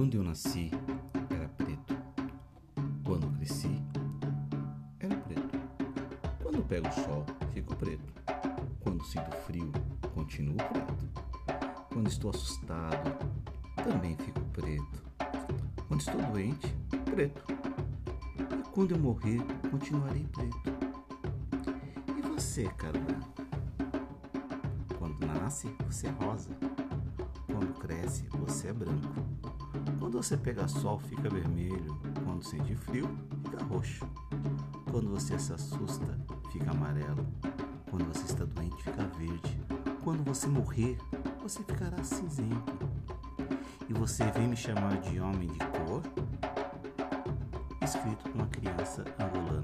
Quando eu nasci, era preto. Quando cresci, era preto. Quando pego o sol, fico preto. Quando sinto frio, continuo preto. Quando estou assustado, também fico preto. Quando estou doente, preto. E quando eu morrer, continuarei preto. E você, Carolina? Quando nasce, você é rosa. Quando cresce, você é branco. Quando você pega sol, fica vermelho. Quando sente frio, fica roxo. Quando você se assusta, fica amarelo. Quando você está doente, fica verde. Quando você morrer, você ficará cinzento. E você vem me chamar de homem de cor? Escrito por uma criança angolana.